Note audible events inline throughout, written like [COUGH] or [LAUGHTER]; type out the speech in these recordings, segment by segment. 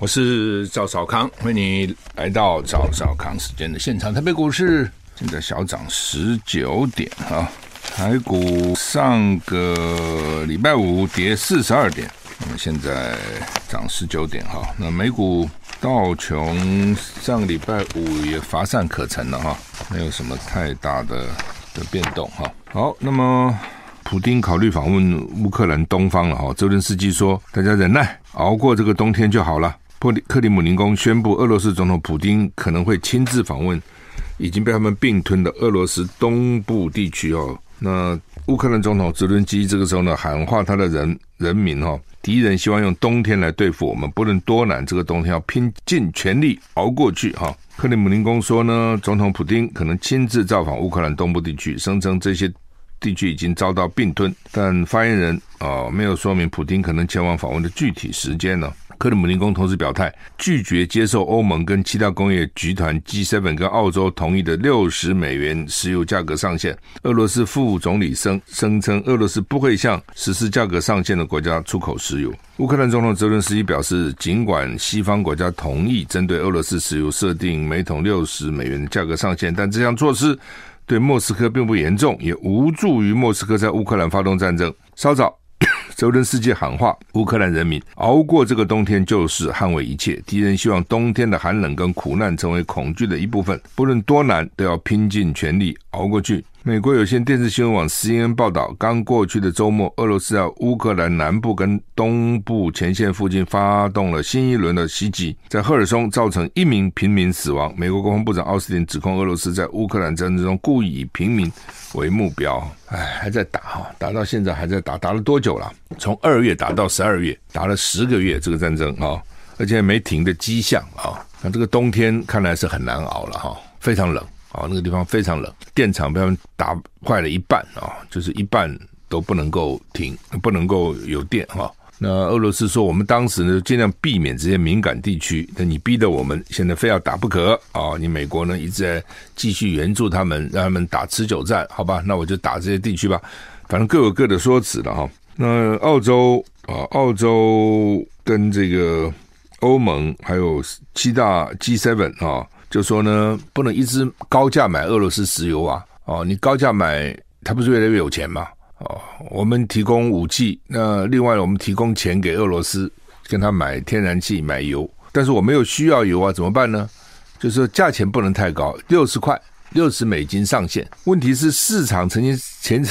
我是赵少康，欢迎你来到赵少康时间的现场。台北股市现在小涨十九点啊，台股上个礼拜五跌四十二点，那么现在涨十九点哈。那美股道琼上个礼拜五也乏善可陈了哈，没有什么太大的的变动哈。好，那么普丁考虑访问乌克兰东方了哈。泽连斯基说：“大家忍耐，熬过这个冬天就好了。”克里克里姆林宫宣布，俄罗斯总统普丁可能会亲自访问已经被他们并吞的俄罗斯东部地区哦。那乌克兰总统泽伦斯基这个时候呢，喊话他的人人民哦，敌人希望用冬天来对付我们，不论多难，这个冬天要拼尽全力熬过去哈。克里姆林宫说呢，总统普丁可能亲自造访乌克兰东部地区，声称这些地区已经遭到并吞，但发言人啊没有说明普丁可能前往访问的具体时间呢。克里姆林宫同时表态，拒绝接受欧盟跟其他工业集团 G7 跟澳洲同意的六十美元石油价格上限。俄罗斯副总理声声称，俄罗斯不会向实施价格上限的国家出口石油。乌克兰总统泽伦斯基表示，尽管西方国家同意针对俄罗斯石油设定每桶六十美元的价格上限，但这项措施对莫斯科并不严重，也无助于莫斯科在乌克兰发动战争。稍早。泽连斯基喊话：乌克兰人民熬过这个冬天就是捍卫一切。敌人希望冬天的寒冷跟苦难成为恐惧的一部分，不论多难都要拼尽全力熬过去。美国有线电视新闻网 CNN 报道，刚过去的周末，俄罗斯在乌克兰南部跟东部前线附近发动了新一轮的袭击，在赫尔松造成一名平民死亡。美国国防部长奥斯汀指控俄罗斯在乌克兰战争中故意以平民为目标。[SIGHS] 哎，还在打哈，打到现在还在打，打了多久了？从二月打到十二月，打了十个月这个战争啊，而且没停的迹象啊。那这个冬天看来是很难熬了哈，非常冷。哦，那个地方非常冷，电厂被他们打坏了一半啊，就是一半都不能够停，不能够有电哈。那俄罗斯说，我们当时呢尽量避免这些敏感地区，那你逼得我们现在非要打不可啊！你美国呢一直在继续援助他们，让他们打持久战，好吧？那我就打这些地区吧，反正各有各的说辞了哈。那澳洲啊，澳洲跟这个欧盟还有七大 G7 啊。就说呢，不能一直高价买俄罗斯石油啊！哦，你高价买，他不是越来越有钱吗？哦，我们提供武器，那另外我们提供钱给俄罗斯，跟他买天然气、买油，但是我没有需要油啊，怎么办呢？就是说价钱不能太高，六十块、六十美金上限。问题是市场曾经前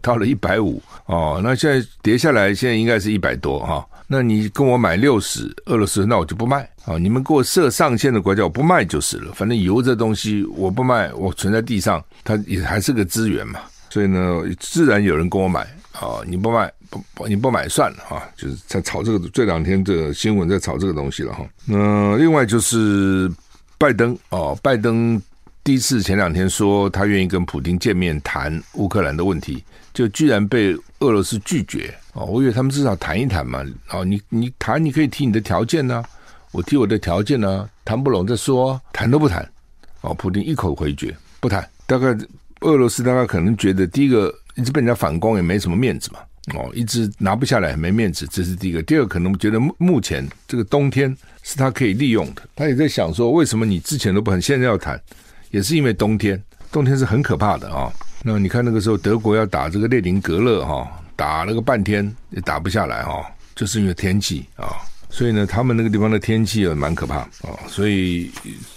到了一百五哦，那现在跌下来，现在应该是一百多哈。那你跟我买六十俄罗斯，那我就不卖啊！你们给我设上限的国家，我不卖就是了。反正油这东西我不卖，我存在地上，它也还是个资源嘛。所以呢，自然有人跟我买啊！你不卖，不你不买算了啊！就是在炒这个，这两天的新闻在炒这个东西了哈。那另外就是拜登哦，拜登第一次前两天说他愿意跟普京见面谈乌克兰的问题，就居然被俄罗斯拒绝。哦，我以为他们至少谈一谈嘛。哦，你你谈，你可以提你的条件呢、我提我的条件呢、谈不拢再说，谈都不谈。哦，普丁一口回绝，不谈。大概俄罗斯大概可能觉得，第一个一直被人家反攻也没什么面子嘛。哦，一直拿不下来没面子，这是第一个。第二个可能觉得目前这个冬天是他可以利用的，他也在想说，为什么你之前都不谈，现在要谈，也是因为冬天，冬天是很可怕的啊、那你看那个时候德国要打这个列宁格勒哈。打了个半天也打不下来哦，就是因为天气啊，所以呢，他们那个地方的天气也蛮可怕啊，所以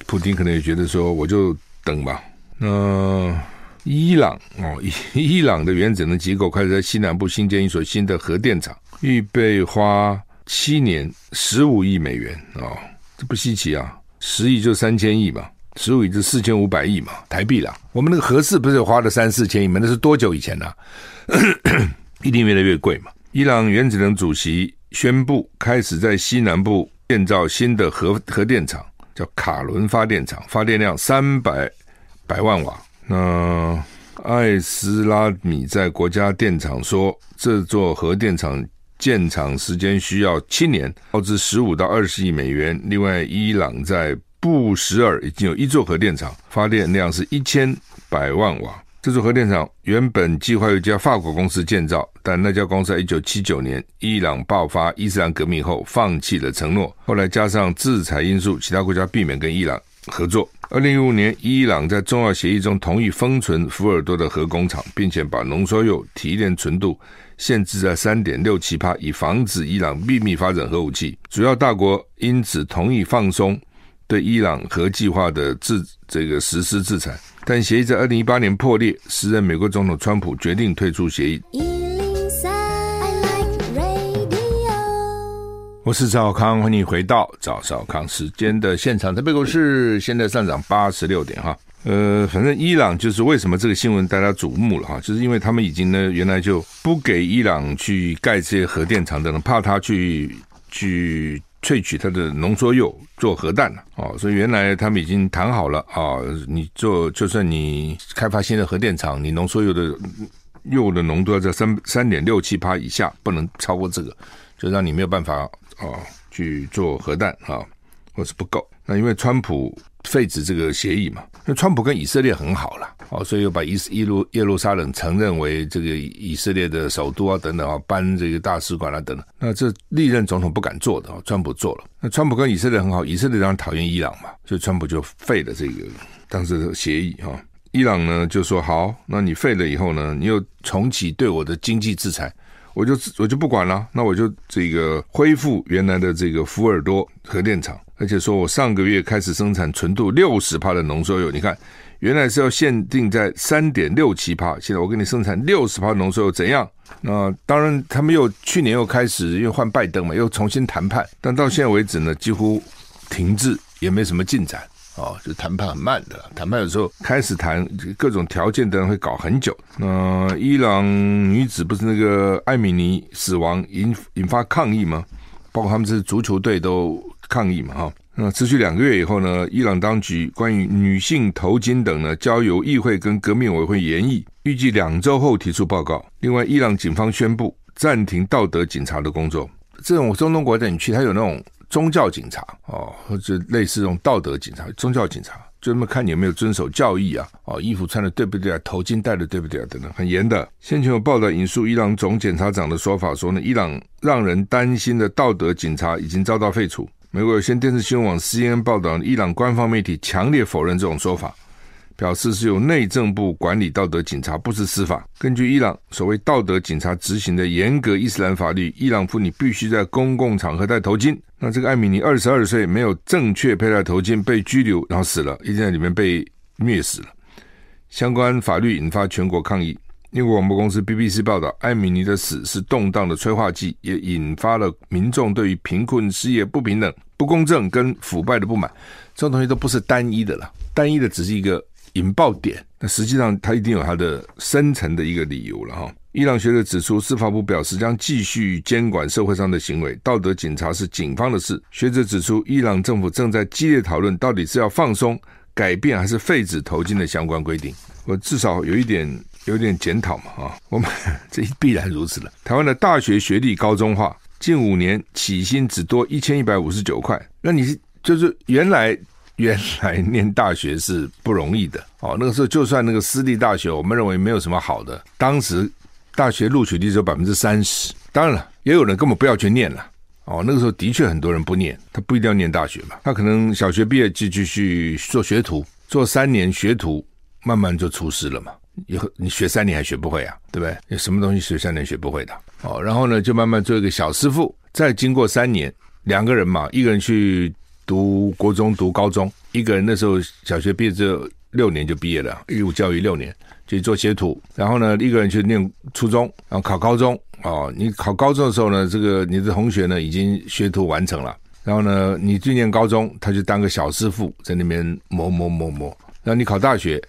普京可能也觉得说，我就等吧。那伊朗哦，[LAUGHS] 伊朗的原子能机构开始在西南部新建一所新的核电厂，预备花七年十五亿美元啊，这不稀奇啊，十亿就三千亿嘛，十五亿就四千五百亿嘛，台币啦。我们那个核四不是花了三四千亿吗？那是多久以前呢、[COUGHS] 一定越来越贵嘛。伊朗原子能主席宣布开始在西南部建造新的核核电厂，叫卡伦发电厂，发电量三百百万瓦。那艾斯拉米在国家电厂说，这座核电厂建厂时间需要七年，耗资十五到二十亿美元。另外，伊朗在布什尔已经有一座核电厂，发电量是一千百万瓦。这座核电厂原本计划由一家法国公司建造，但那家公司在一九七九年伊朗爆发伊斯兰革命后放弃了承诺。后来加上制裁因素，其他国家避免跟伊朗合作。二零一五年，伊朗在重要协议中同意封存福尔多的核工厂，并且把浓缩铀提炼纯度限制在三点六七帕，以防止伊朗秘密发展核武器。主要大国因此同意放松对伊朗核计划的制这个实施制裁。但协议在二零一八年破裂，时任美国总统川普决定退出协议。我是赵少康，欢迎回到赵少康时间的现场。台北股市现在上涨八十六点哈。呃，反正伊朗就是为什么这个新闻大家瞩目了哈，就是因为他们已经呢原来就不给伊朗去盖这些核电厂等等，怕他去去。萃取它的浓缩铀做核弹了哦，所以原来他们已经谈好了啊，你做就算你开发新的核电厂，你浓缩铀的铀的浓度要在三三点六七帕以下，不能超过这个，就让你没有办法啊去做核弹啊，或是不够。那因为川普废止这个协议嘛，那川普跟以色列很好了。哦，所以又把伊伊路耶路撒冷承认为这个以色列的首都啊，等等啊，搬这个大使馆啊，等等。那这历任总统不敢做的，川普做了。那川普跟以色列很好，以色列当然讨厌伊朗嘛，所以川普就废了这个当时的协议哈。伊朗呢就说好，那你废了以后呢，你又重启对我的经济制裁，我就我就不管了，那我就这个恢复原来的这个福尔多核电厂，而且说我上个月开始生产纯度六十帕的浓缩铀，你看。原来是要限定在三点六七帕，现在我给你生产六十帕浓缩铀怎样？那当然，他们又去年又开始又换拜登嘛，又重新谈判，但到现在为止呢，几乎停滞，也没什么进展哦，就谈判很慢的。谈判有时候开始谈各种条件的人会搞很久。那伊朗女子不是那个艾米尼死亡引引发抗议吗？包括他们这足球队都抗议嘛，哈。那持续两个月以后呢，伊朗当局关于女性头巾等呢，交由议会跟革命委员会研议，预计两周后提出报告。另外，伊朗警方宣布暂停道德警察的工作。这种中东国家你去，他有那种宗教警察哦，或者类似这种道德警察、宗教警察，就那么看你有没有遵守教义啊，哦，衣服穿的对不对啊，头巾戴的对不对啊，等等，很严的。先前有报道引述伊朗总检察长的说法说呢，伊朗让人担心的道德警察已经遭到废除。美国有线电视新闻网 CNN 报道，伊朗官方媒体强烈否认这种说法，表示是由内政部管理道德警察，不是司法。根据伊朗所谓道德警察执行的严格伊斯兰法律，伊朗妇女必须在公共场合戴头巾。那这个艾米尼二十二岁，没有正确佩戴头巾，被拘留，然后死了，已经在里面被虐死了。相关法律引发全国抗议。英国广播公司 BBC 报道，艾米尼的死是动荡的催化剂，也引发了民众对于贫困、失业、不平等、不公正跟腐败的不满。这种东西都不是单一的了，单一的只是一个引爆点。那实际上，它一定有它的深层的一个理由了哈。伊朗学者指出，司法部表示将继续监管社会上的行为，道德警察是警方的事。学者指出，伊朗政府正在激烈讨论，到底是要放松、改变还是废止头巾的相关规定。我至少有一点。有点检讨嘛，啊，[LAUGHS] 我们 [LAUGHS] 这必然如此了。台湾的大学学历高中化，近五年起薪只多一千一百五十九块。那你是就是原来原来念大学是不容易的哦。那个时候就算那个私立大学，我们认为没有什么好的。当时大学录取率只有百分之三十。当然了，也有人根本不要去念了哦。那个时候的确很多人不念，他不一定要念大学嘛，他可能小学毕业就继续做学徒，做三年学徒，慢慢就出师了嘛。以后你学三年还学不会啊，对不对？有什么东西学三年学不会的？哦，然后呢，就慢慢做一个小师傅，再经过三年，两个人嘛，一个人去读国中、读高中，一个人那时候小学毕业之后六年就毕业了，义务教育六年就做学徒，然后呢，一个人去念初中，然后考高中。哦，你考高中的时候呢，这个你的同学呢已经学徒完成了，然后呢，你去念高中，他就当个小师傅在那边磨磨磨磨，然后你考大学。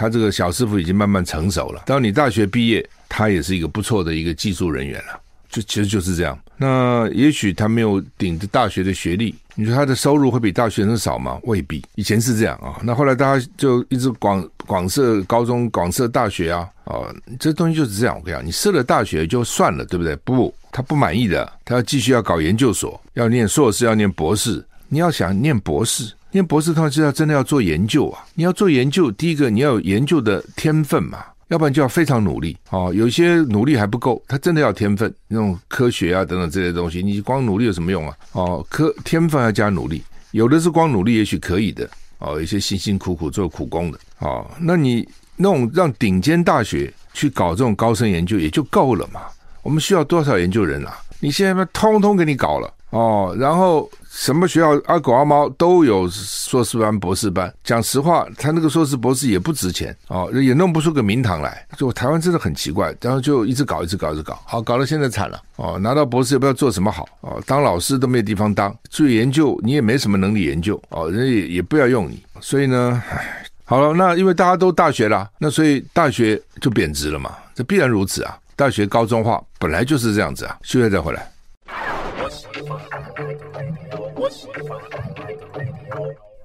他这个小师傅已经慢慢成熟了。当你大学毕业，他也是一个不错的一个技术人员了。就其实就是这样。那也许他没有顶着大学的学历，你说他的收入会比大学生少吗？未必，以前是这样啊。那后来大家就一直广广设高中、广设大学啊，啊，这东西就是这样。我跟你讲，你设了大学就算了，对不对？不，他不满意的，他要继续要搞研究所，要念硕士，要念博士。你要想念博士，念博士，他就要真的要做研究啊。你要做研究，第一个你要有研究的天分嘛。要不然就要非常努力哦，有些努力还不够，他真的要天分，那种科学啊等等这些东西，你光努力有什么用啊？哦，科天分要加努力，有的是光努力也许可以的哦，一些辛辛苦苦做苦工的哦，那你那种让顶尖大学去搞这种高深研究也就够了嘛？我们需要多少研究人啊？你现在把通通给你搞了哦，然后。什么学校阿狗阿猫都有硕士班、博士班。讲实话，他那个硕士、博士也不值钱哦，也弄不出个名堂来。就台湾真的很奇怪，然后就一直搞、一直搞、一直搞，好，搞到现在惨了哦。拿到博士也不知道做什么好哦，当老师都没有地方当，做研究你也没什么能力研究哦，人家也也不要用你。所以呢，唉，好了，那因为大家都大学了，那所以大学就贬值了嘛，这必然如此啊。大学高中化本来就是这样子啊。休息再回来。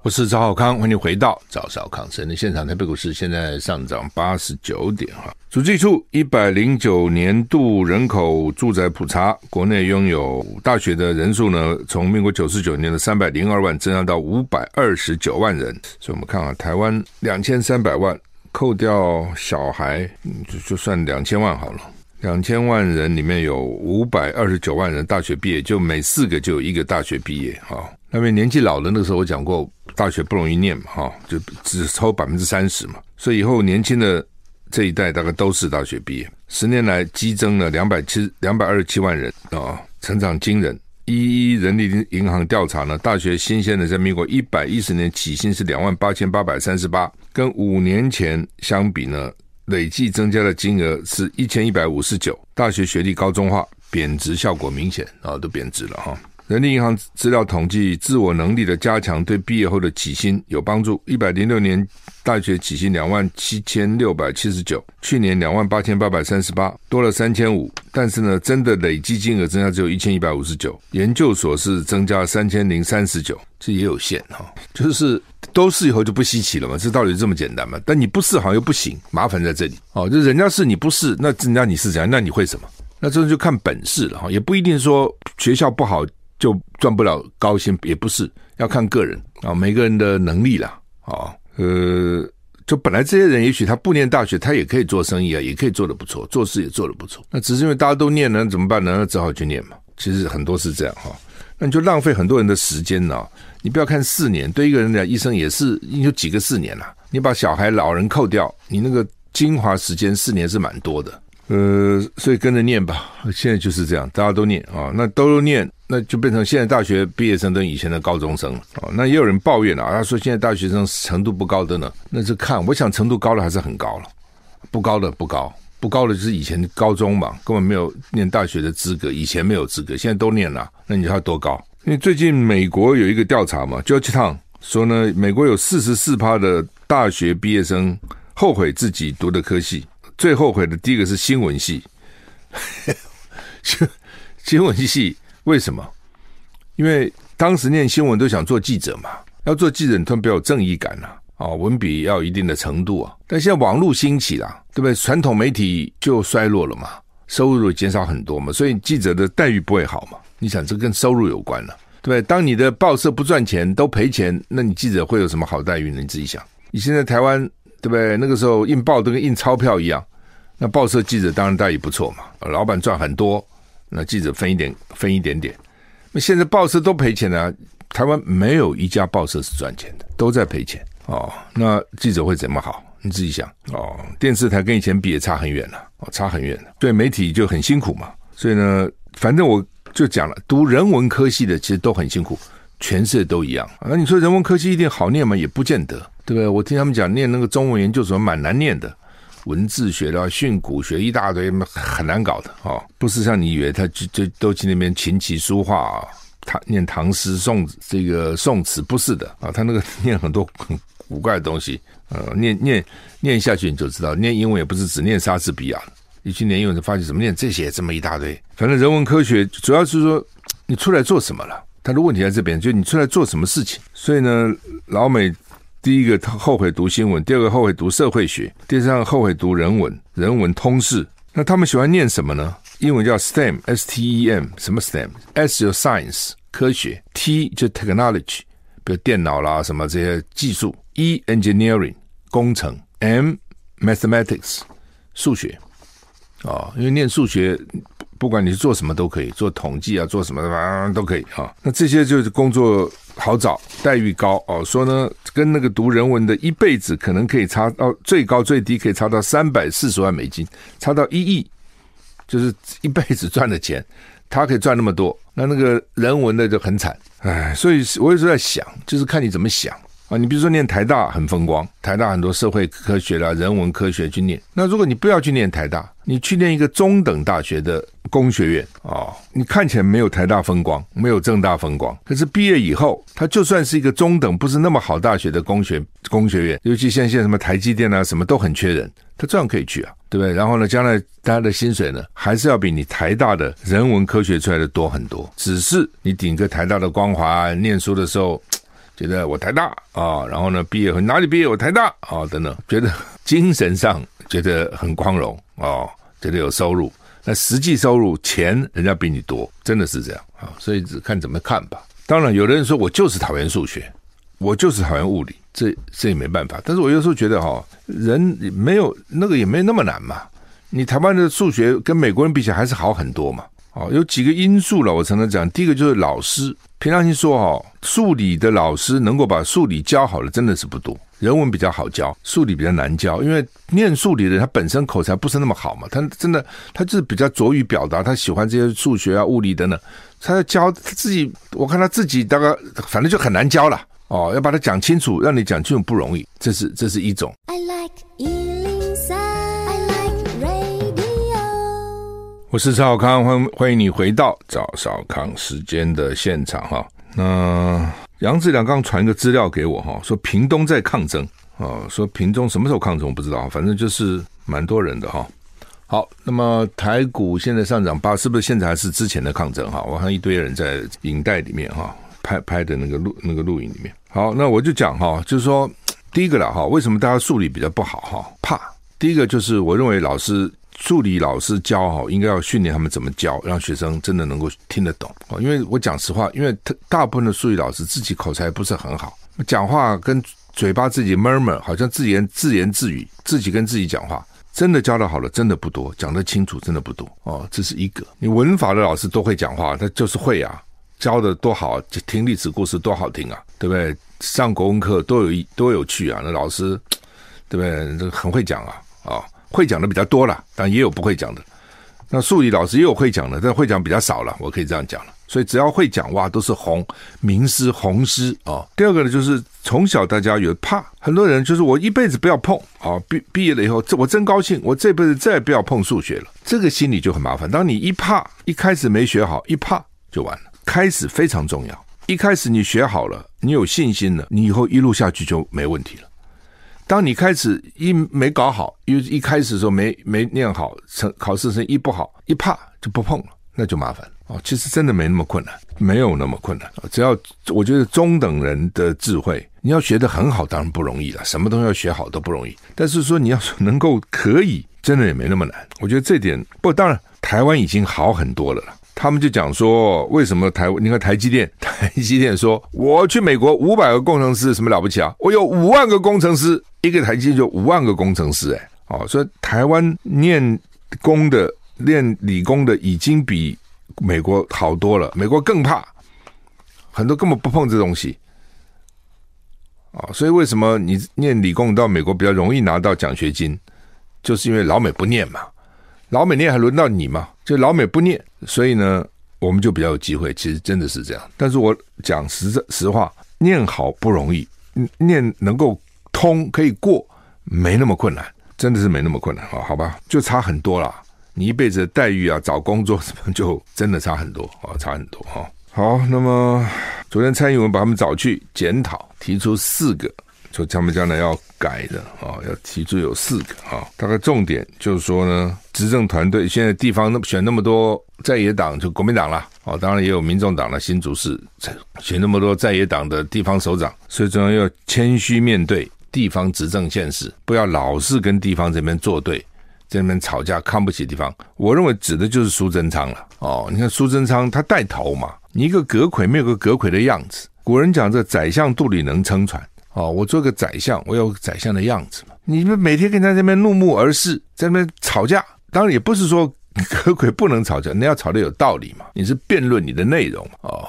我是赵少康，欢迎回到赵少康生的现场。台北股市现在上涨八十九点哈。主计处一百零九年度人口住宅普查，国内拥有大学的人数呢，从民国九十九年的三百零二万增加到五百二十九万人。所以我们看啊，台湾两千三百万，扣掉小孩，就就算两千万好了。两千万人里面有五百二十九万人大学毕业，就每四个就有一个大学毕业哈。那边年纪老的那时候，我讲过。大学不容易念嘛，哈，就只抽百分之三十嘛，所以以后年轻的这一代大概都是大学毕业。十年来激增了两百七两百二十七万人啊，成长惊人。一一人力银行调查呢，大学新鲜的在民国一百一十年起薪是两万八千八百三十八，跟五年前相比呢，累计增加的金额是一千一百五十九。大学学历高中化，贬值效果明显啊，都贬值了哈。人力银行资料统计，自我能力的加强对毕业后的起薪有帮助。一百零六年大学起薪两万七千六百七十九，去年两万八千八百三十八，多了三千五。但是呢，真的累计金额增加只有一千一百五十九。研究所是增加三千零三十九，这也有限哈。就是都是以后就不稀奇了嘛，这道理这么简单嘛？但你不是好像又不行，麻烦在这里哦。就人家是你不是，那人家你是怎样？那你会什么？那这就看本事了哈，也不一定说学校不好。就赚不了高薪，也不是要看个人啊，每个人的能力啦，啊，呃，就本来这些人也许他不念大学，他也可以做生意啊，也可以做得不错，做事也做得不错。那只是因为大家都念了，怎么办呢？那只好去念嘛。其实很多是这样哈，那你就浪费很多人的时间呢。你不要看四年，对一个人来讲，一生也是有几个四年啦。你把小孩、老人扣掉，你那个精华时间四年是蛮多的。呃，所以跟着念吧。现在就是这样，大家都念啊，那都念。那就变成现在大学毕业生跟以前的高中生了啊。那也有人抱怨了啊，他说现在大学生程度不高的呢。那是看，我想程度高的还是很高了，不高的不高，不高的就是以前高中嘛，根本没有念大学的资格，以前没有资格，现在都念了。那你知道多高？因为最近美国有一个调查嘛，Georgetown 说呢，美国有四十四趴的大学毕业生后悔自己读的科系，最后悔的第一个是新闻系，新新闻系。为什么？因为当时念新闻都想做记者嘛，要做记者，你特别有正义感呐，啊，文笔要一定的程度啊。但现在网络兴起了，对不对？传统媒体就衰落了嘛，收入减少很多嘛，所以记者的待遇不会好嘛。你想，这跟收入有关了，对不对？当你的报社不赚钱，都赔钱，那你记者会有什么好待遇呢？你自己想。你现在台湾，对不对？那个时候印报都跟印钞票一样，那报社记者当然待遇不错嘛，老板赚很多。那记者分一点，分一点点。那现在报社都赔钱了，台湾没有一家报社是赚钱的，都在赔钱哦。那记者会怎么好？你自己想哦。电视台跟以前比也差很远了，哦，差很远了。对媒体就很辛苦嘛。所以呢，反正我就讲了，读人文科系的其实都很辛苦，全世界都一样。那你说人文科系一定好念吗？也不见得，对不对？我听他们讲，念那个中文研究所蛮难念的。文字学的训诂学一大堆，很难搞的哦。不是像你以为他就就都去那边琴棋书画啊，他念唐诗宋这个宋词不是的啊，他那个念很多很古怪的东西，呃，念念念下去你就知道，念英文也不是只念莎士比亚，一去念英文就发现怎么念这些这么一大堆。反正人文科学主要是说你出来做什么了。他的问题在这边，就你出来做什么事情。所以呢，老美第一个后悔读新闻，第二个后悔读社会学，第三个后悔读人文、人文通识。那他们喜欢念什么呢？英文叫 STEM，S-T-E-M，什么 STEM？S 就 Science 科学，T 就 Technology，比如电脑啦什么这些技术，E Engineering 工程，M Mathematics 数学啊、哦，因为念数学。不管你是做什么都可以，做统计啊，做什么的啊都可以啊。那这些就是工作好找，待遇高哦。说呢，跟那个读人文的一辈子可能可以差到最高最低可以差到三百四十万美金，差到一亿，就是一辈子赚的钱，他可以赚那么多。那那个人文的就很惨，哎，所以我有时候在想，就是看你怎么想。啊，你比如说念台大很风光，台大很多社会科学啦、人文科学去念。那如果你不要去念台大，你去念一个中等大学的工学院啊，你看起来没有台大风光，没有正大风光。可是毕业以后，他就算是一个中等不是那么好大学的工学工学院，尤其像现在什么台积电啊，什么都很缺人，他照样可以去啊，对不对？然后呢，将来大家的薪水呢，还是要比你台大的人文科学出来的多很多。只是你顶个台大的光环，念书的时候。觉得我台大啊，然后呢，毕业后哪里毕业？我台大啊，等等，觉得精神上觉得很光荣啊，觉得有收入。那实际收入钱人家比你多，真的是这样啊。所以只看怎么看吧。当然，有的人说我就是讨厌数学，我就是讨厌物理，这这也没办法。但是我有时候觉得哈，人没有那个也没那么难嘛。你台湾的数学跟美国人比起来还是好很多嘛。哦，有几个因素了，我常常讲。第一个就是老师，平常心说哦，数理的老师能够把数理教好的真的是不多。人文比较好教，数理比较难教，因为念数理的他本身口才不是那么好嘛，他真的他就是比较拙于表达，他喜欢这些数学啊、物理等等，他要教他自己，我看他自己大概反正就很难教了。哦，要把它讲清楚，让你讲清楚不容易，这是这是一种。I like 我是赵少康，欢迎欢迎你回到赵少康时间的现场哈。那杨志良刚传一个资料给我哈，说屏东在抗争啊，说屏东什么时候抗争我不知道，反正就是蛮多人的哈。好，那么台股现在上涨八，是不是现在还是之前的抗争哈？我看一堆人在影带里面哈拍拍的那个录那个录影里面。好，那我就讲哈，就是说第一个了哈，为什么大家数理比较不好哈？怕第一个就是我认为老师。助理老师教好，应该要训练他们怎么教，让学生真的能够听得懂。因为我讲实话，因为他大部分的数理老师自己口才不是很好，讲话跟嘴巴自己 murmur，好像自言自言自语，自己跟自己讲话，真的教得好的真的不多，讲得清楚真的不多哦。这是一个，你文法的老师都会讲话，他就是会啊，教的多好，听历史故事多好听啊，对不对？上国文课多有多有趣啊，那老师对不对？这很会讲啊，啊、哦。会讲的比较多了，但也有不会讲的。那数理老师也有会讲的，但会讲比较少了。我可以这样讲了。所以只要会讲哇，都是红名师红师啊。第二个呢，就是从小大家有怕，很多人就是我一辈子不要碰啊。毕毕业了以后，这我真高兴，我这辈子再也不要碰数学了。这个心理就很麻烦。当你一怕，一开始没学好，一怕就完了。开始非常重要，一开始你学好了，你有信心了，你以后一路下去就没问题了。当你开始一没搞好，因为一开始的时候没没念好，成考试成绩不好，一怕就不碰了，那就麻烦哦。其实真的没那么困难，没有那么困难。只要我觉得中等人的智慧，你要学得很好，当然不容易了。什么东西要学好都不容易，但是说你要能够可以，真的也没那么难。我觉得这点不，当然台湾已经好很多了。他们就讲说，为什么台？你看台积电，台积电说，我去美国五百个工程师，什么了不起啊？我有五万个工程师，一个台积电就五万个工程师，哎，哦，所以台湾念工的、念理工的已经比美国好多了。美国更怕，很多根本不碰这东西，啊，所以为什么你念理工到美国比较容易拿到奖学金？就是因为老美不念嘛。老美念还轮到你嘛？就老美不念，所以呢，我们就比较有机会。其实真的是这样。但是我讲实实话，念好不容易，念能够通可以过，没那么困难，真的是没那么困难啊。好吧，就差很多了。你一辈子的待遇啊，找工作什么就真的差很多啊，差很多哈。好，那么昨天蔡英文把他们找去检讨，提出四个所以他们将来要改的啊，要提出有四个啊，大概重点就是说呢，执政团队现在地方那选那么多在野党，就国民党啦，哦，当然也有民众党的新竹市选那么多在野党的地方首长，所以中央要谦虚面对地方执政现实，不要老是跟地方这边作对，在那边吵架，看不起地方。我认为指的就是苏贞昌了哦，你看苏贞昌他带头嘛，你一个阁揆没有个阁揆的样子。古人讲这宰相肚里能撑船哦，我做个宰相，我有个宰相的样子嘛。你们每天跟他在那边怒目而视，在那边吵架，当然也不是说阁揆不能吵架，你要吵得有道理嘛。你是辩论你的内容哦。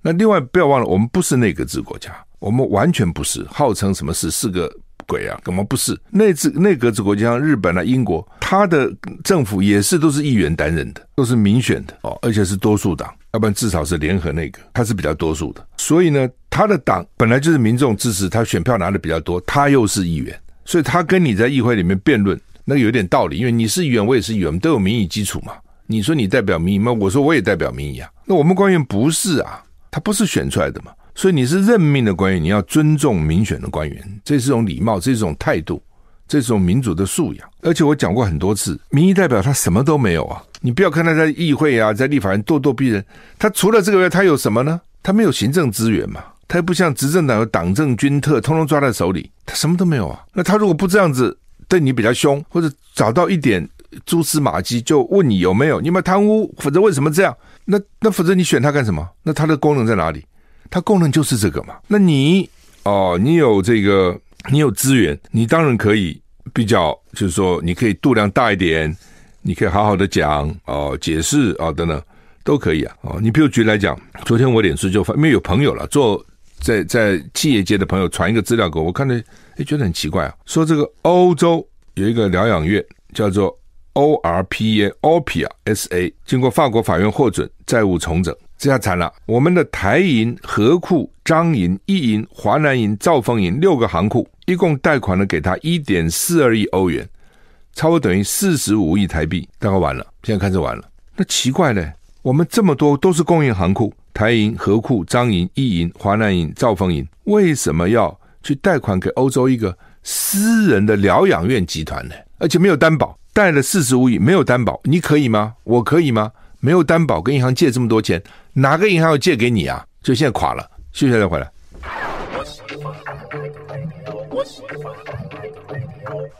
那另外不要忘了，我们不是内阁制国家，我们完全不是号称什么是四个鬼啊，根本不是内治内阁制国家，像日本啊、英国，他的政府也是都是议员担任的，都是民选的哦，而且是多数党。要不然至少是联合内阁，他是比较多数的，所以呢，他的党本来就是民众支持，他选票拿的比较多，他又是议员，所以他跟你在议会里面辩论，那个有点道理，因为你是议员，我也是议员，我们都有民意基础嘛。你说你代表民意吗？我说我也代表民意啊。那我们官员不是啊，他不是选出来的嘛，所以你是任命的官员，你要尊重民选的官员，这是一种礼貌，这是一种态度，这是一种民主的素养。而且我讲过很多次，民意代表他什么都没有啊。你不要看他在议会啊，在立法院咄咄逼人，他除了这个外，他有什么呢？他没有行政资源嘛，他又不像执政党有党政军特，通通抓在手里，他什么都没有啊。那他如果不这样子对你比较凶，或者找到一点蛛丝马迹就问你有没有，你有没有贪污，否则为什么这样？那那否则你选他干什么？那他的功能在哪里？他功能就是这个嘛。那你哦，你有这个，你有资源，你当然可以比较，就是说你可以度量大一点。你可以好好的讲哦，解释啊、哦、等等都可以啊哦。你比如举例来讲，昨天我脸书就发，因为有朋友了，做在在企业界的朋友传一个资料给我，我看着诶觉得很奇怪啊，说这个欧洲有一个疗养院叫做 ORPA O P I A SA，经过法国法院获准债务重整，这下惨了，我们的台银、河库、彰银、一银、华南银、兆丰银六个行库，一共贷款了给他一点四二亿欧元。差不多等于四十五亿台币，大概完了。现在看着完了。那奇怪嘞，我们这么多都是公营行库，台银、河库、彰银、一银、华南银、兆丰银，为什么要去贷款给欧洲一个私人的疗养院集团呢？而且没有担保，贷了四十五亿，没有担保，你可以吗？我可以吗？没有担保，跟银行借这么多钱，哪个银行要借给你啊？就现在垮了。休息再回来。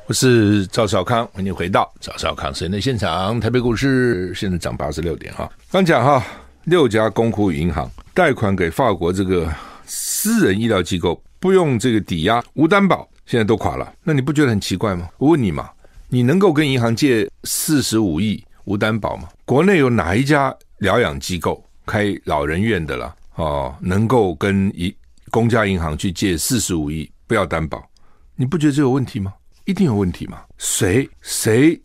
我是赵少康，欢迎回到赵少康时间的现场。台北股市现在涨八十六点哈。刚讲哈，六家公库银行贷款给法国这个私人医疗机构，不用这个抵押，无担保，现在都垮了。那你不觉得很奇怪吗？我问你嘛，你能够跟银行借四十五亿无担保吗？国内有哪一家疗养机构开老人院的啦？哦，能够跟一公家银行去借四十五亿不要担保？你不觉得这有问题吗？一定有问题嘛？谁谁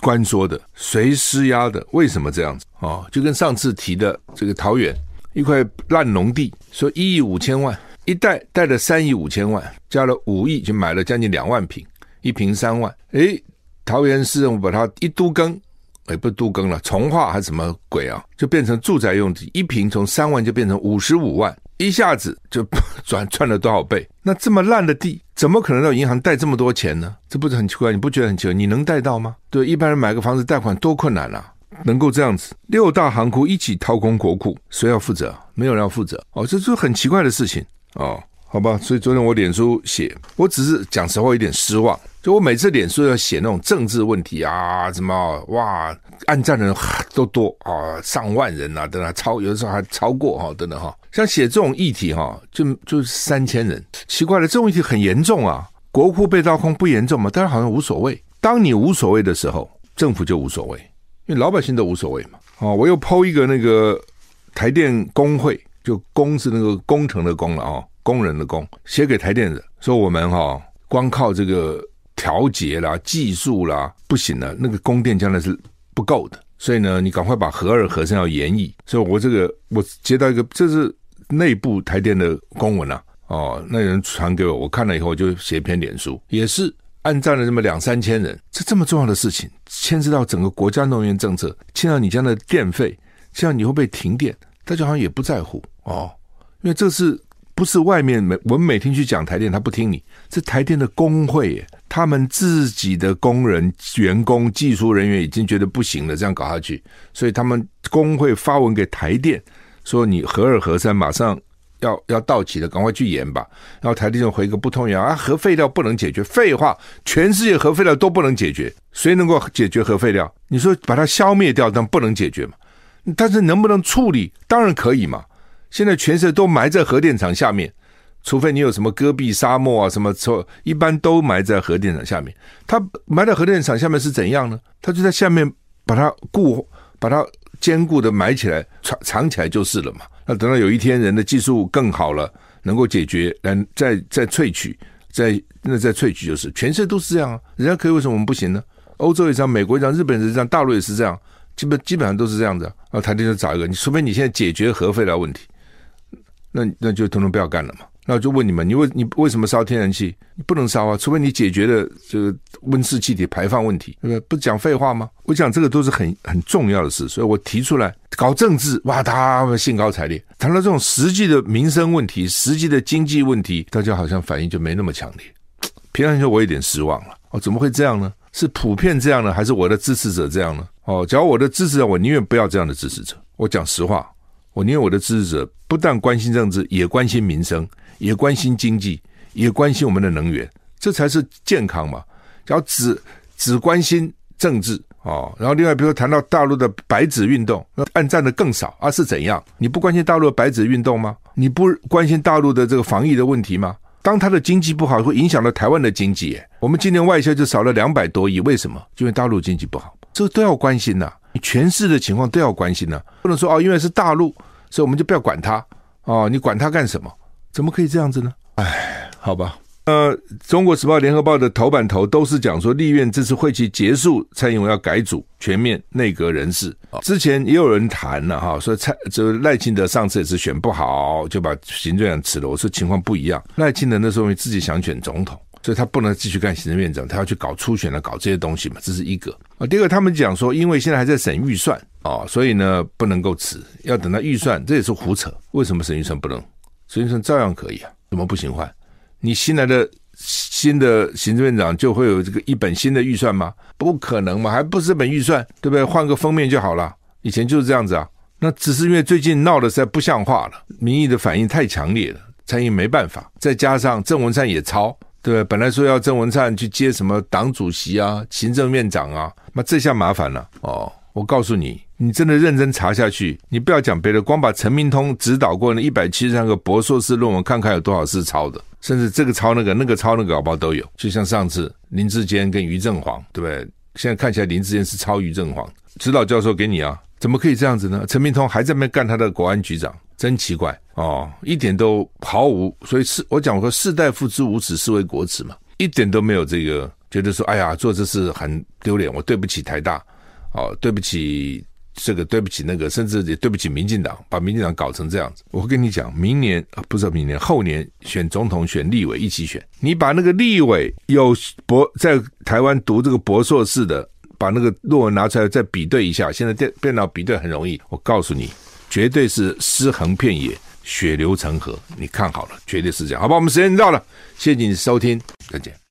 关说的？谁施压的？为什么这样子？哦，就跟上次提的这个桃园一块烂农地，说一亿五千万，一贷贷了三亿五千万，加了五亿就买了将近两万坪，一平三万。诶，桃园市政府把它一都更，也，不都更了，重化还是什么鬼啊？就变成住宅用地，一平从三万就变成五十五万。一下子就 [LAUGHS] 赚赚了多少倍？那这么烂的地，怎么可能到银行贷这么多钱呢？这不是很奇怪？你不觉得很奇怪？你能贷到吗？对，一般人买个房子贷款多困难啊！能够这样子，六大行库一起掏空国库，谁要负责？没有人要负责哦，这是很奇怪的事情哦。好吧，所以昨天我脸书写，我只是讲实话，有点失望。就我每次脸书要写那种政治问题啊，什么哇，按赞的人 [SIGHS] 都多啊，上万人啊，等等，超有的时候还超过哈，等等哈。像写这种议题哈，就就三千人，奇怪了，这种议题很严重啊。国库被掏空不严重吗？但是好像无所谓。当你无所谓的时候，政府就无所谓，因为老百姓都无所谓嘛。哦，我又 PO 一个那个台电工会，就工是那个工程的工了啊。工人的工写给台电的，说我们哈、哦、光靠这个调节啦、技术啦不行了，那个供电将来是不够的，所以呢，你赶快把核二、核三要延役。所以我这个我接到一个，这是内部台电的公文啊，哦，那人传给我，我看了以后就写一篇脸书，也是按赞了这么两三千人。这这么重要的事情，牵涉到整个国家能源政策，牵到你家的电费，牵涉你会被停电，大家好像也不在乎哦，因为这是。不是外面每我们每天去讲台电，他不听你，是台电的工会，他们自己的工人、员工、技术人员已经觉得不行了，这样搞下去，所以他们工会发文给台电说：“你核二核三马上要要到期了，赶快去延吧。”然后台电就回个不通言啊，核废料不能解决，废话，全世界核废料都不能解决，谁能够解决核废料？你说把它消灭掉，但不能解决嘛？但是能不能处理？当然可以嘛。现在全世界都埋在核电厂下面，除非你有什么戈壁沙漠啊什么，错一般都埋在核电厂下面。它埋在核电厂下面是怎样呢？它就在下面把它固、把它坚固的埋起来、藏藏起来就是了嘛。那等到有一天人的技术更好了，能够解决，来再再萃取，再那再萃取就是。全世界都是这样啊，人家可以，为什么我们不行呢？欧洲也这样，美国也这样，日本也这样，大陆也是这样，基本基本上都是这样子。然后台电就找一个，你除非你现在解决核废料问题。那那就统统不要干了嘛。那我就问你们，你为你为什么烧天然气？你不能烧啊，除非你解决了这个温室气体排放问题，对不对？不讲废话吗？我讲这个都是很很重要的事，所以我提出来搞政治，哇，他们兴高采烈。谈到这种实际的民生问题、实际的经济问题，大家好像反应就没那么强烈。平常说，我有点失望了。哦，怎么会这样呢？是普遍这样呢，还是我的支持者这样呢？哦，假如我的支持者，我宁愿不要这样的支持者。我讲实话。我宁愿我的支持者不但关心政治，也关心民生，也关心经济，也关心我们的能源，这才是健康嘛。然后只只关心政治哦，然后另外比如说谈到大陆的白纸运动，那按赞的更少啊，是怎样？你不关心大陆的白纸运动吗？你不关心大陆的这个防疫的问题吗？当他的经济不好，会影响到台湾的经济。我们今年外销就少了两百多亿，为什么？因为大陆经济不好，这个都要关心呐、啊。全市的情况都要关心呐、啊，不能说哦，因为是大陆，所以我们就不要管它哦。你管它干什么？怎么可以这样子呢？哎，好吧。呃，《中国时报》《联合报》的头版头都是讲说，立院这次会期结束，蔡英文要改组，全面内阁人事。之前也有人谈了哈，说蔡这赖清德上次也是选不好，就把行政院长辞了。我说情况不一样，赖清德那时候自己想选总统。所以他不能继续干行政院长，他要去搞初选了，搞这些东西嘛，这是一个啊。第二个，他们讲说，因为现在还在审预算啊，所以呢不能够辞，要等到预算，这也是胡扯。为什么审预算不能？审预算照样可以啊，怎么不行换？你新来的新的行政院长就会有这个一本新的预算吗？不可能嘛，还不是这本预算，对不对？换个封面就好了。以前就是这样子啊。那只是因为最近闹得实在不像话了，民意的反应太强烈了，蔡英文没办法，再加上郑文灿也抄。对，本来说要郑文灿去接什么党主席啊、行政院长啊，那这下麻烦了哦。我告诉你，你真的认真查下去，你不要讲别的，光把陈明通指导过那一百七十三个博硕士论文看看有多少是抄的，甚至这个抄那个，那个抄那个，搞不好都有。就像上次林志坚跟于正煌，对不对？现在看起来林志坚是抄于正煌，指导教授给你啊，怎么可以这样子呢？陈明通还在那边干他的国安局长。真奇怪哦，一点都毫无，所以是我讲我说士大夫之无耻，是为国耻嘛，一点都没有这个觉得说，哎呀，做这事很丢脸，我对不起台大，哦，对不起这个，对不起那个，甚至也对不起民进党，把民进党搞成这样子。我跟你讲，明年啊不是明年，后年选总统、选立委一起选，你把那个立委有博在台湾读这个博硕士的，把那个论文拿出来再比对一下，现在电电脑比对很容易，我告诉你。绝对是尸横遍野，血流成河。你看好了，绝对是这样。好吧，我们时间到了，谢谢你收听，再见。